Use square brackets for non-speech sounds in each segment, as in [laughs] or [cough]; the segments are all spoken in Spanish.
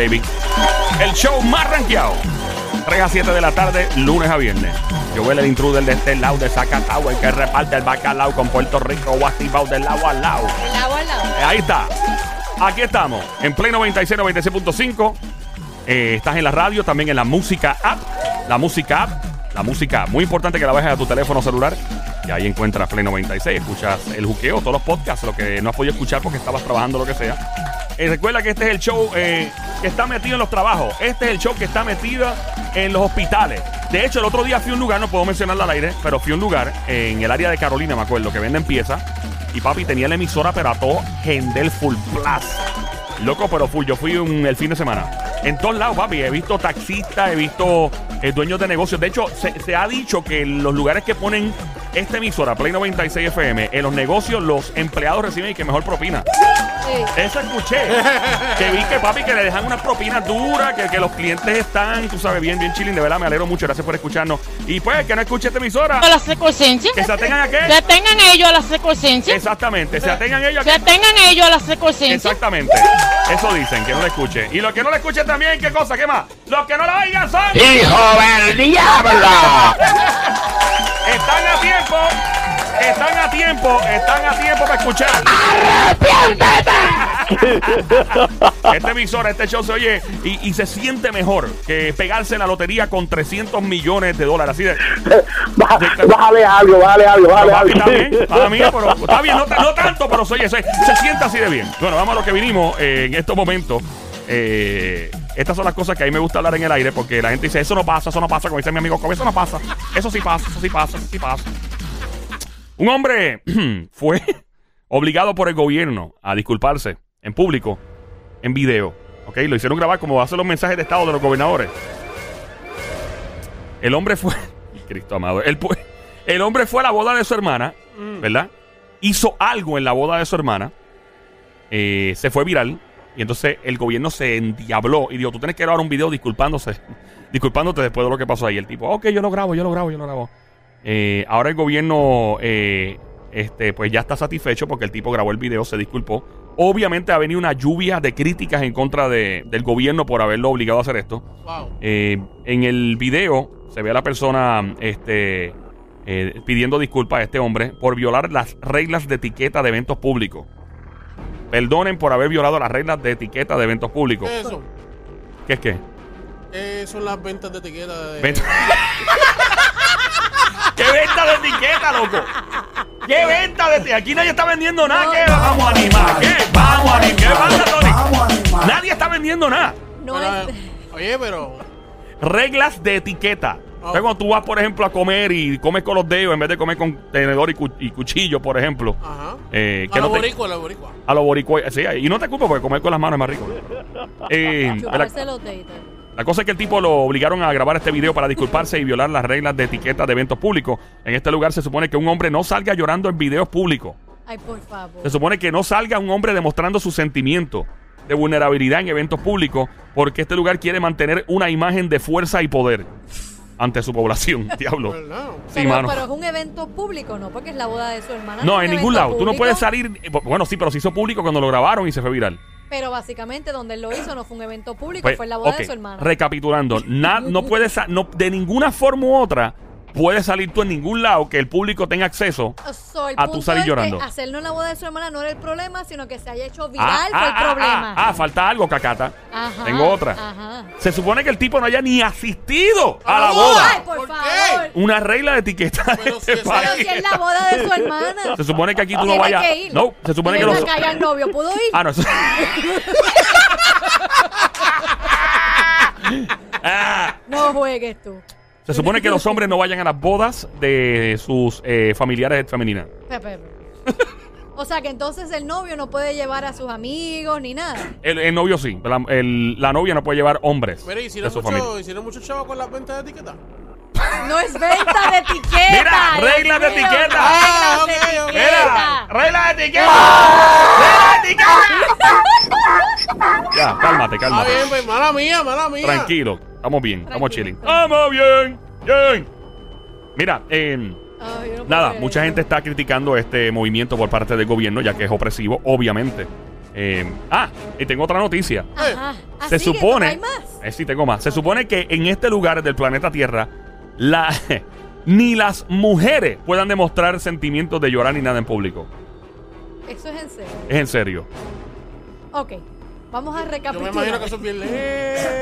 baby. El show más rankeado. 3 a 7 de la tarde, lunes a viernes. Yo veo el intruder de este lado de Zacatau, el que reparte el bacalao con Puerto Rico o activado del lado al lado. Al lado. Eh, Ahí está. Aquí estamos, en Play 96, 96.5. Eh, estás en la radio, también en la música app. La música app. La música. Muy importante que la bajes a tu teléfono celular. Y ahí encuentras Play 96. Escuchas el juqueo, todos los podcasts, lo que no has podido escuchar porque estabas trabajando, lo que sea. Eh, recuerda que este es el show eh, que está metido en los trabajos. Este es el show que está metido en los hospitales. De hecho, el otro día fui a un lugar, no puedo mencionarlo al aire, pero fui a un lugar en el área de Carolina, me acuerdo, que venden piezas. Y papi tenía la emisora, pero a todo Gendel Full Plus. Loco, pero full. Yo fui un- el fin de semana. En todos lados, papi. He visto taxistas, he visto eh, dueños de negocios. De hecho, se, ha dicho que los lugares que ponen esta emisora, Play 96 FM, en los negocios, los empleados reciben y que mejor propina. Sí. Eso escuché. que vi que papi que le dejan unas propinas duras, que, que los clientes están, tú sabes, bien, bien chilling. De verdad, me alegro mucho. Gracias por escucharnos. Y pues, que no escuche esta emisora, a la secuencia. que se atengan a qué. Se atengan ellos a la secuencia. Exactamente, se atengan ellos a Se atengan ellos a la secuencia. Exactamente. Eso dicen, que no le escuche. Y los que no le escuchen también, ¿qué cosa? ¿Qué más? Los que no la oigan son. ¡Hijo del diablo! [laughs] Están a tiempo. Están a tiempo. Están a tiempo para escuchar. Este emisora, este show se oye y, y se siente mejor que pegarse en la lotería con 300 millones de dólares. Así de. Bá- Bájale algo, bájale algo, bájale algo. está bien, mí, pero [laughs] está bien, no, no tanto, pero se, oye, se, se siente así de bien. Bueno, vamos a lo que vinimos eh, en estos momentos. Eh, estas son las cosas que a mí me gusta hablar en el aire porque la gente dice, eso no pasa, eso no pasa, como dice mi amigo, eso no pasa, eso sí pasa, eso sí pasa, eso sí pasa. Un hombre [clears throat] fue [laughs] obligado por el gobierno a disculparse en público, en video. ¿Ok? Lo hicieron grabar como hacen los mensajes de estado de los gobernadores. El hombre fue. [laughs] Cristo amado. El, el hombre fue a la boda de su hermana, ¿verdad? Hizo algo en la boda de su hermana. eh, se fue viral. Y entonces el gobierno se endiabló y dijo: Tú tienes que grabar un video disculpándose. [laughs] Disculpándote después de lo que pasó ahí. El tipo, ok, yo lo grabo, yo lo grabo, yo lo grabo. Eh, ahora el gobierno, eh, este, pues ya está satisfecho porque el tipo grabó el video, se disculpó. Obviamente ha venido una lluvia de críticas en contra de- del gobierno por haberlo obligado a hacer esto. Wow. Eh, en el video se ve a la persona este, eh, pidiendo disculpas a este hombre por violar las reglas de etiqueta de eventos públicos. Perdonen por haber violado las reglas de etiqueta de eventos públicos. ¿Qué es eso? ¿Qué es qué? Eh, son las ventas de etiqueta de. Venta- [laughs] ¿Qué venta de etiqueta, loco? ¿Qué venta de etiqueta? Aquí nadie está vendiendo nada. ¿Qué vamos a animar? ¿Qué? Vamos a animar. ¿Qué pasa, Tony? Nadie está vendiendo nada. No es. Oye, pero. Reglas de etiqueta. Oh. O sea, cuando tú vas, por ejemplo, a comer y comes con los dedos en vez de comer con tenedor y, cu- y cuchillo, por ejemplo. Ajá. Eh, a que lo no te- boricua, a lo boricua. a los boricuas. Sí, y no te culpo porque comer con las manos es más rico. Eh, los deditos. La cosa es que el tipo lo obligaron a grabar este video para disculparse y violar las reglas de etiqueta de eventos públicos. En este lugar se supone que un hombre no salga llorando en videos públicos. Ay, por favor. Se supone que no salga un hombre demostrando su sentimiento de vulnerabilidad en eventos públicos porque este lugar quiere mantener una imagen de fuerza y poder ante su población. [laughs] Diablo. ¿Verdad? Sí, pero, mano. pero es un evento público, ¿no? Porque es la boda de su hermana. No, en ningún lado. Tú no público, puedes salir. Bueno, sí, pero se hizo público cuando lo grabaron y se fue viral. Pero básicamente donde él lo hizo no fue un evento público, Pues, fue en la boda ok, de su hermana. Recapitulando, na- no puedes sa- no, de ninguna forma u otra puedes salir tú en ningún lado que el público tenga acceso. A tú salir llorando. Que hacerlo en la boda de su hermana no era el problema, sino que se haya hecho viral Ah, fue ah, el ah, problema. ah, ah, falta algo, cacata. Ajá, Tengo otra. Ajá. Se supone que el tipo no haya ni asistido a la boda. Ay, por, favor. Una regla de etiqueta. Pero si esa- país. Pero si es la boda de su [laughs] hermana. Se supone que aquí tú no vayas. que. No, se supone que Ven los. el novio pudo ir. Ah, no. eso- [laughs] [laughs] Ah, No juegues tú. Se supone que los hombres no vayan a las bodas de sus eh, familiares femeninas. Pepe. O sea que entonces el novio no puede llevar a sus amigos ni nada. El, el novio sí. La, el- la novia no puede llevar hombres Mira, de hicieron su familia. mucho, hicieron mucho chavo con las ventas de etiqueta. No es venta de etiqueta. Mira, reglas de etiqueta. Ah, Reglas de ok, ok. Mira, etiqueta. regla de etiqueta. Ya, cálmate, Está cálmate. bien, pues, mala mía, mala mía. Tranquilo, estamos bien, estamos chilling. Estamos bien, bien. Mira, eh, Ay, no nada, creer mucha eso. gente está criticando este movimiento por parte del gobierno, ya que es opresivo, obviamente. Eh, ah, y tengo otra noticia. Ajá. ¿Ah, Se supone. ¿Hay más? Eh, sí, tengo más. Se supone que en este lugar del planeta Tierra, la, [laughs] ni las mujeres puedan demostrar sentimientos de llorar ni nada en público. Eso es en serio. Es en serio. Ok. Vamos a Yo me recapitular. imagino que eso es bien lejos.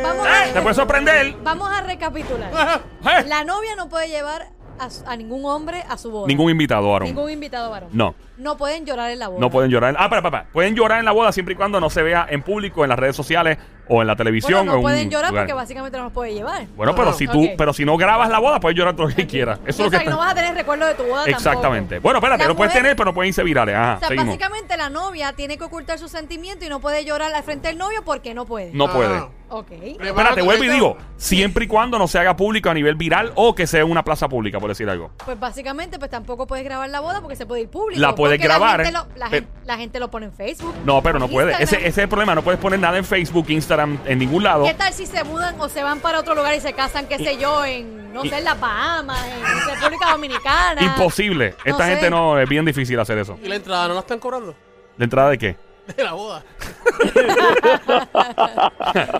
Vamos ¡Eh! a, ¿Te puede sorprender? Vamos a recapitular. ¡Eh! La novia no puede llevar a, su- a ningún hombre a su boda. Ningún invitado, Aaron. Ningún invitado varón. No. No pueden llorar en la boda. No pueden llorar. Ah, para, para, para. Pueden llorar en la boda siempre y cuando no se vea en público, en las redes sociales o en la televisión. Bueno, o no en pueden un llorar lugar. porque básicamente no los puede llevar. Bueno, pero si tú, pero si no grabas la boda, puedes llorar todo lo que quieras. Eso o es lo sea, que que no vas a tener recuerdo de tu boda Exactamente. tampoco. Bueno, espérate, La lo puedes tener, pero no pueden irse virales. Ajá, O sea, seguimos. básicamente la novia tiene que ocultar sus sentimientos y no puede llorar al frente del novio porque no puede. No puede. Ok. Espérate, vuelvo y digo, siempre y cuando no se haga público a nivel viral o que sea en una plaza pública, por decir algo. Pues básicamente, pues tampoco puedes grabar la boda porque se puede ir público. La puedes Porque grabar, La gente, lo, la, pero- gen- la gente lo pone en Facebook. No, pero no puede. Ese, ese es el problema. No puedes poner nada en Facebook, Instagram, en ningún lado. ¿Qué tal si se mudan o se van para otro lugar y se casan, qué sé yo, en, no sé, en las Bahamas, en República Dominicana? Imposible. No Esta sé. gente no, es bien difícil hacer eso. ¿Y la entrada no la están cobrando? ¿De entrada de qué? [laughs] De la boda. [laughs]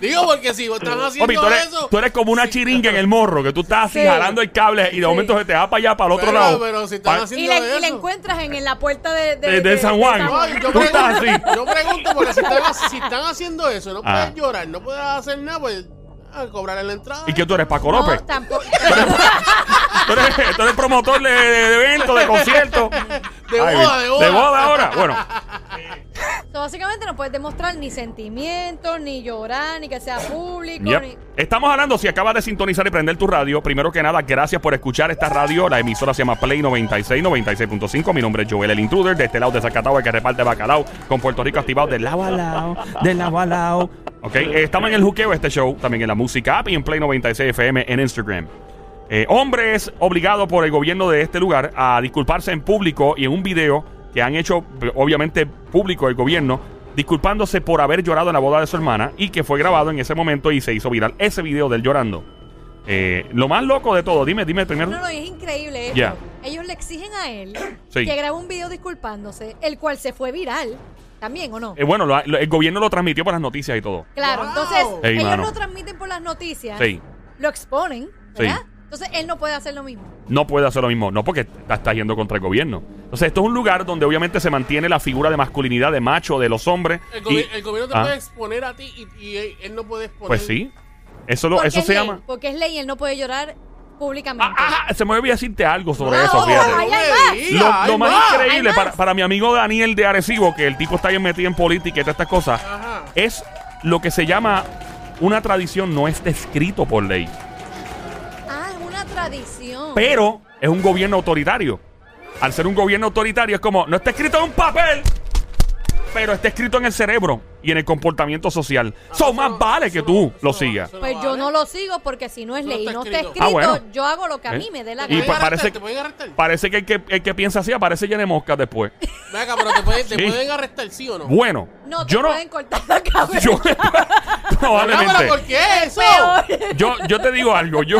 Digo, porque si están haciendo Papi, tú eres, eso. tú eres como una Sí. chiringa en el morro, que tú estás así Sí. jalando el cable y de Sí. momento se te va para allá, para el otro Pero- lado. pero si están Pa- haciendo- Y le, y le eso. encuentras en, en la puerta de, De- de San Juan. Ay, yo, Tú estás pregunto, así. yo pregunto porque si están, si están haciendo eso, no Ah. puedes llorar, no puedes hacer nada, pues a cobrarle la entrada. ¿Y qué tú eres, Paco No, López? tampoco. [laughs] ¿Tú eres, tú eres promotor de, de eventos, de conciertos. De Ay, boda, de boda. De boda ahora. Bueno, So, básicamente no puedes demostrar ni sentimientos, ni llorar, ni que sea público. Yep. Ni... Estamos hablando, si acabas de sintonizar y prender tu radio, primero que nada, gracias por escuchar esta radio. La emisora se llama Play 96, 96.5. Mi nombre es Joel el Intruder, de este lado de Zacatau, el que reparte bacalao, con Puerto Rico activado de lado a lado, de lado a lado. Ok, estamos en el juqueo de este show, también en la música app y en Play 96 FM en Instagram. Eh, hombre es obligado por el gobierno de este lugar a disculparse en público y en un video que han hecho, obviamente, público el gobierno, disculpándose por haber llorado en la boda de su hermana y que fue grabado en ese momento y se hizo viral ese video del llorando. Eh, lo más loco de todo, dime, dime primero. No, no, es increíble esto. Ya. Ellos le exigen a él [clears throat] Sí. que grabe un video disculpándose, el cual se fue viral. ¿También o no? Eh, bueno, lo- lo- el gobierno lo transmitió por las noticias y todo. Claro, Wow. entonces ellos mano. lo transmiten por las noticias, Sí. lo exponen, Sí. Entonces él no puede hacer lo mismo. No puede hacer lo mismo, no porque está, yendo contra el gobierno. Entonces, esto es un lugar donde obviamente se mantiene la figura de masculinidad de macho de los hombres. El, y- gobi- el gobierno te Ah, puede exponer a ti y, y él, no puede exponer. Pues sí. Eso, lo, eso es se ley, llama. Porque es ley y él no puede llorar públicamente. Ah, ah, se me olvidó decirte algo sobre eso, fíjate. hay más. Lo, digas, lo hay más más. increíble Hay para, más. para mi amigo Daniel de Arecibo, que el tipo está bien metido en política y todas estas cosas, Ajá. es lo que se llama una tradición, no está escrito por ley, pero es un gobierno autoritario. Al ser un gobierno autoritario es como, no está escrito en un papel, pero está escrito en el cerebro y en el comportamiento social. Son eso más no- vale que tú lo sigas. Pues yo no lo sigo porque si no es ley no está escrito. Ah, bueno. yo hago lo que a ¿Eh? mí me dé la Y gana. pa- parece- arrestar, te pueden arrestar. Parece que el que, el que piensa así aparece lleno de moscas después. Venga, pero te pueden, te Sí. pueden arrestar, ¿sí o no? Bueno, No te yo no... pueden cortar la cabeza. Yo, Venga, [laughs] probablemente. pero ¿por qué eso? Peor. Yo, yo te digo algo, yo,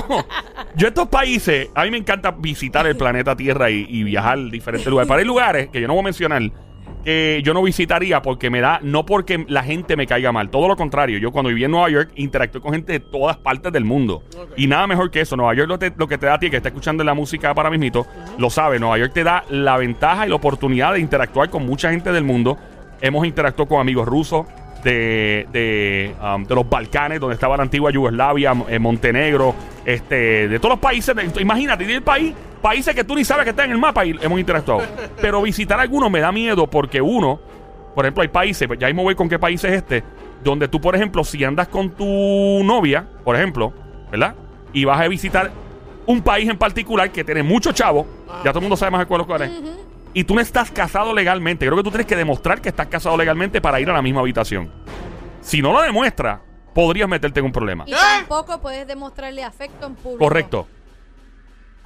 yo estos países, a mí me encanta visitar el planeta Tierra y, y viajar a diferentes lugares. Pero hay lugares que yo no voy a mencionar que yo no visitaría porque me da, no porque la gente me caiga mal, todo lo contrario. Yo cuando viví en Nueva York interactué con gente de todas partes del mundo. Y nada mejor que eso. Nueva York lo, te- lo que te da a ti, que está escuchando la música para mismito, lo sabe. Nueva York te da la ventaja y la oportunidad de interactuar con mucha gente del mundo. Hemos interactuado con amigos rusos, de, de, um, de los Balcanes, donde estaba la antigua Yugoslavia, eh, Montenegro, este, de todos los países. de- imagínate, del país, países que tú ni sabes que están en el mapa y hemos interactuado. [laughs] Pero visitar algunos me da miedo porque uno, por ejemplo, hay países, pues ya mismo voy con qué país es este, donde tú, por ejemplo, si andas con tu novia, por ejemplo, ¿verdad? Y vas a visitar un país en particular que tiene muchos chavos, ya todo el mundo sabe más de cuál es. Y tú no estás casado legalmente. Creo que tú tienes que demostrar que estás casado legalmente para ir a la misma habitación. Si no lo demuestras, podrías meterte en un problema. Y ¿Qué? tampoco puedes demostrarle afecto en público. Correcto.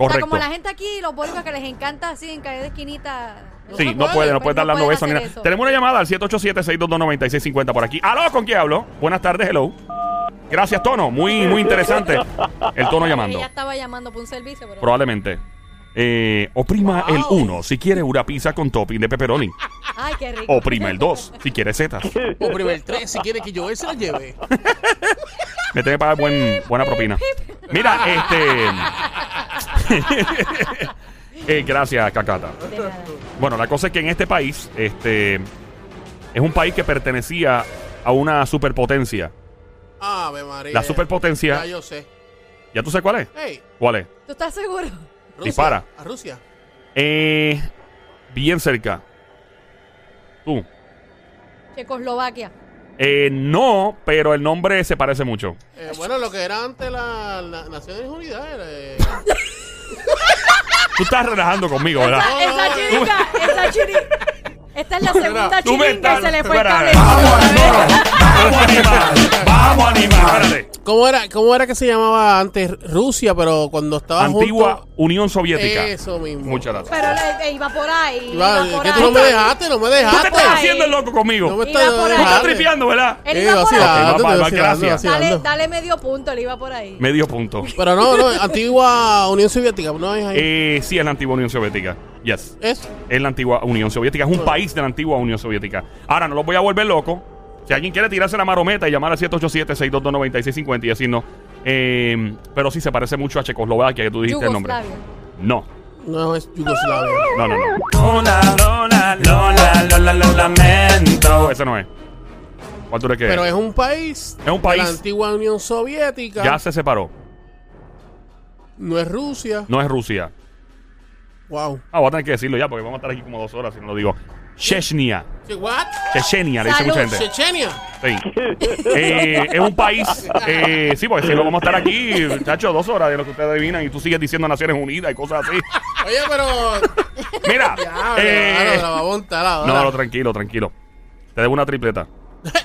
O sea, Correcto. como la gente aquí, los boricuas que les encanta así en calle de esquinita. Sí, no puede, puede, no pues puede dar no dando besos ni nada. eso. Tenemos una llamada al 787-622-9650 por aquí. ¿Aló? ¿Con quién hablo? Buenas tardes, hello. Gracias, Tono. Muy, muy interesante el tono llamando. Ella estaba llamando por un servicio, pero. Probablemente. Eh, oprima Wow. el 1 si quiere una pizza con topping de pepperoni. Ay, qué rico. Oprime el 2 si quieres setas. O primer tres, si quiere que yo ese la lleve. [laughs] Me tiene que pagar buen, buena propina. Mira, este. [laughs] Eh, gracias, Cacata. Bueno, la cosa es que en este país, este. Es un país que pertenecía a una superpotencia. Ave María. La superpotencia. Ya yo sé. ¿Ya tú sabes cuál es? Hey, ¿Cuál es? ¿Tú estás seguro? Rusia. Dispara. A Rusia. Eh, bien cerca. Tú. Checoslovaquia. Eh, no, pero el nombre se parece mucho. Eh, bueno, lo que era antes la, la Naciones Unidas era. [laughs] Tú estás relajando conmigo, ¿verdad? Esa, esa chiringa, esa. Esta es la segunda Tú me chiringa estás- y se le fue el espera, cable. Vamos ¿Cómo era, ¿Cómo era que se llamaba antes Rusia? Pero cuando estaba Antigua junto- Unión Soviética. Eso mismo. Muchas gracias. Pero le- iba por ahí. Iba- Iba por que tú ahí. no me dejaste, no me Tú te dejaste. estás haciendo el loco conmigo. No me Iba estás por ahí. Tú estás tripeando, ¿verdad? Él Eh, iba por ahí. va, va, gracias. Dale, dale medio punto, él iba por ahí. Medio punto. Pero no, no, antigua Unión Soviética, no es ahí. Eh, sí, es la antigua Unión Soviética. Yes. es. Es la antigua Unión Soviética. Es un país de la antigua Unión Soviética. Ahora, no los voy a volver loco. Si alguien quiere tirarse la marometa y llamar al 787-622-9650 y decirnos. Eh, pero sí se parece mucho a Checoslovaquia, que tú dijiste el nombre. Yugoslavia. No. No es Yugoslavia. No, no, no. Lola, Lola, Lola, Lola, lo lamento. Ese no es. ¿Cuál tú crees que Pero es? un país. Es un De país. la antigua Unión Soviética. Ya se separó. No es Rusia. No es Rusia. Wow. Ah, voy a tener que decirlo ya porque vamos a estar aquí como dos horas si no lo digo. Chechnya. ¿Qué, ¿What? Chechenia, le dice mucha gente. Chechenia. Sí. Eh, es un país. eh, sí, porque si no vamos a estar aquí, chacho, dos horas de lo que ustedes adivinan y tú sigues diciendo Naciones Unidas y cosas así. Oye, pero. Mira. Ya, eh, la va a montar ahora. no, no, tranquilo, tranquilo. Te debo una tripleta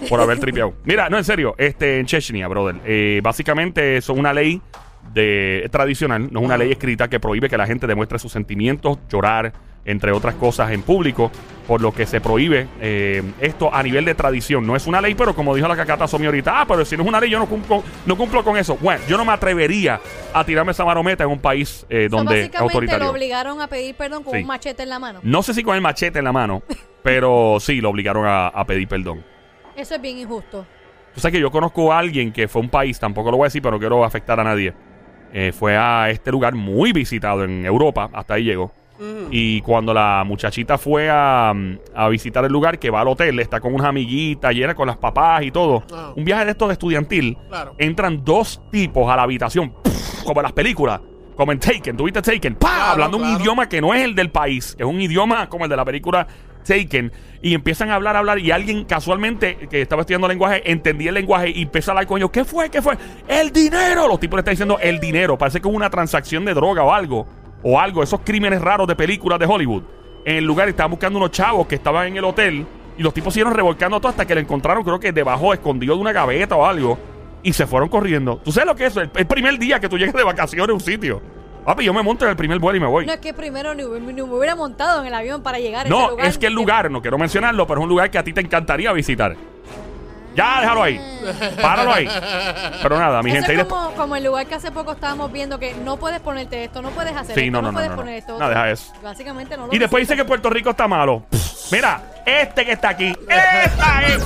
por haber tripeado. Mira, no, en serio, este en Chechnya, brother. eh, básicamente son una ley de tradicional, no es una ley escrita que prohíbe que la gente demuestre sus sentimientos, llorar, entre otras cosas, en público, por lo que se prohíbe eh, esto a nivel de tradición. No es una ley, pero como dijo la cacata Somi ahorita, ah, pero si no es una ley, yo no cumplo, no cumplo con eso. Bueno, yo no me atrevería a tirarme esa marometa en un país eh, So, donde es básicamente lo autoritario. obligaron a pedir perdón con Sí. un machete en la mano. No sé si con el machete en la mano, [laughs] pero sí, lo obligaron a, a pedir perdón. Eso es bien injusto. Tú sabes que yo conozco a alguien que fue a un país, tampoco lo voy a decir, pero no quiero afectar a nadie. Eh, fue a este lugar muy visitado en Europa, hasta ahí llegó. Y cuando la muchachita fue a, a visitar el lugar, que va al hotel, está con unas amiguitas y era con las papás y todo. Ah. Un viaje de estos de estudiantil. Claro. Entran dos tipos a la habitación, como en las películas. Como en Taken, ¿tuviste Taken? ¡Pah! Claro, Hablando un idioma que no es el del país, es un idioma como el de la película Taken. Y empiezan a hablar, a hablar. Y alguien casualmente que estaba estudiando lenguaje entendía el lenguaje y empezó a hablar con ellos. ¿Qué fue? ¿Qué fue? ¡El dinero! Los tipos le están diciendo el dinero. Parece que hubo una transacción de droga o algo. O algo. Esos crímenes raros de películas de Hollywood. En el lugar estaban buscando unos chavos que estaban en el hotel. Y los tipos siguieron revolcando todo hasta que lo encontraron, creo que debajo, escondido de una gaveta o algo. Y se fueron corriendo. ¿Tú sabes lo que es? El, el primer día que tú llegas de vacaciones a un sitio. Papi, yo me monto en el primer vuelo y me voy. No es que primero ni, ni me hubiera montado en el avión para llegar a ese No, lugar. es que el lugar, no quiero mencionarlo, pero es un lugar que a ti te encantaría visitar. Ya, déjalo ahí. Páralo ahí. Pero nada, mi Eso gente. es como, como el lugar que hace poco estábamos viendo que no puedes ponerte esto, no puedes hacer Sí, esto, no, no, no, no, puedes no, no. poner esto. No, deja eso. Básicamente no lo Y después dice que. Puerto Rico está malo. Mira, este que está aquí. [laughs] Esta es